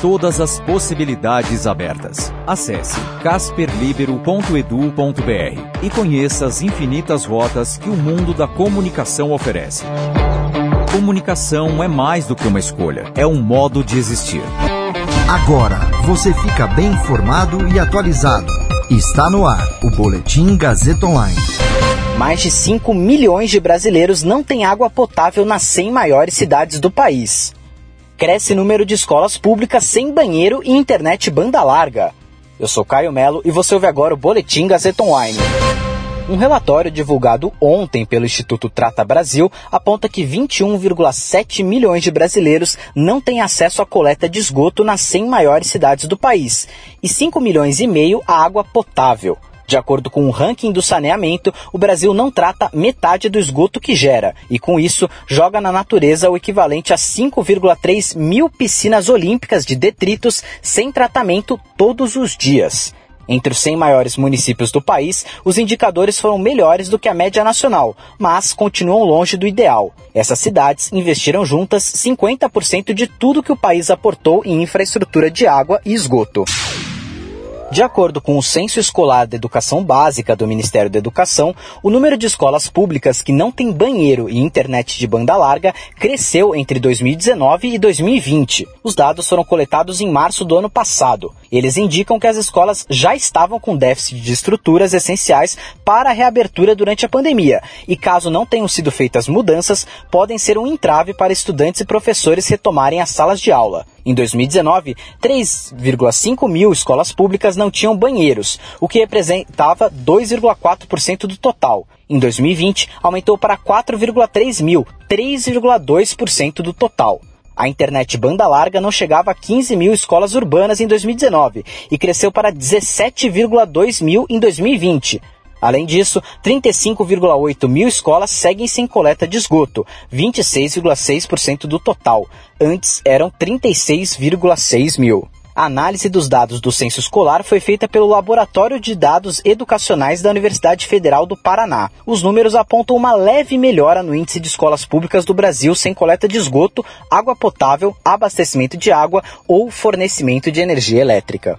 Todas as possibilidades abertas. Acesse casperlibero.edu.br e conheça as infinitas rotas que o mundo da comunicação oferece. Comunicação é mais do que uma escolha, é um modo de existir. Agora você fica bem informado e atualizado. Está no ar o Boletim Gazeta Online. Mais de 5 milhões de brasileiros não têm água potável nas 100 maiores cidades do país. Cresce número de escolas públicas sem banheiro e internet banda larga. Eu sou Caio Melo e você ouve agora o Boletim Gazeta Online. Um relatório divulgado ontem pelo Instituto Trata Brasil aponta que 21,7 milhões de brasileiros não têm acesso à coleta de esgoto nas 100 maiores cidades do país e 5 milhões e meio à água potável. De acordo com o ranking do saneamento, o Brasil não trata metade do esgoto que gera e, com isso, joga na natureza o equivalente a 5,3 mil piscinas olímpicas de detritos sem tratamento todos os dias. Entre os 100 maiores municípios do país, os indicadores foram melhores do que a média nacional, mas continuam longe do ideal. Essas cidades investiram juntas 50% de tudo que o país aportou em infraestrutura de água e esgoto. De acordo com o Censo Escolar da Educação Básica do Ministério da Educação, o número de escolas públicas que não têm banheiro e internet de banda larga cresceu entre 2019 e 2020. Os dados foram coletados em março do ano passado. Eles indicam que as escolas já estavam com déficit de estruturas essenciais para a reabertura durante a pandemia e, caso não tenham sido feitas mudanças, podem ser um entrave para estudantes e professores retomarem as salas de aula. Em 2019, 3,5 mil escolas públicas não tinham banheiros, o que representava 2,4% do total. Em 2020, aumentou para 4,3 mil, 3,2% do total. A internet banda larga não chegava a 15 mil escolas urbanas em 2019 e cresceu para 17,2 mil em 2020. Além disso, 35,8 mil escolas seguem sem coleta de esgoto, 26,6% do total. Antes eram 36,6 mil. A análise dos dados do censo escolar foi feita pelo Laboratório de Dados Educacionais da Universidade Federal do Paraná. Os números apontam uma leve melhora no índice de escolas públicas do Brasil sem coleta de esgoto, água potável, abastecimento de água ou fornecimento de energia elétrica.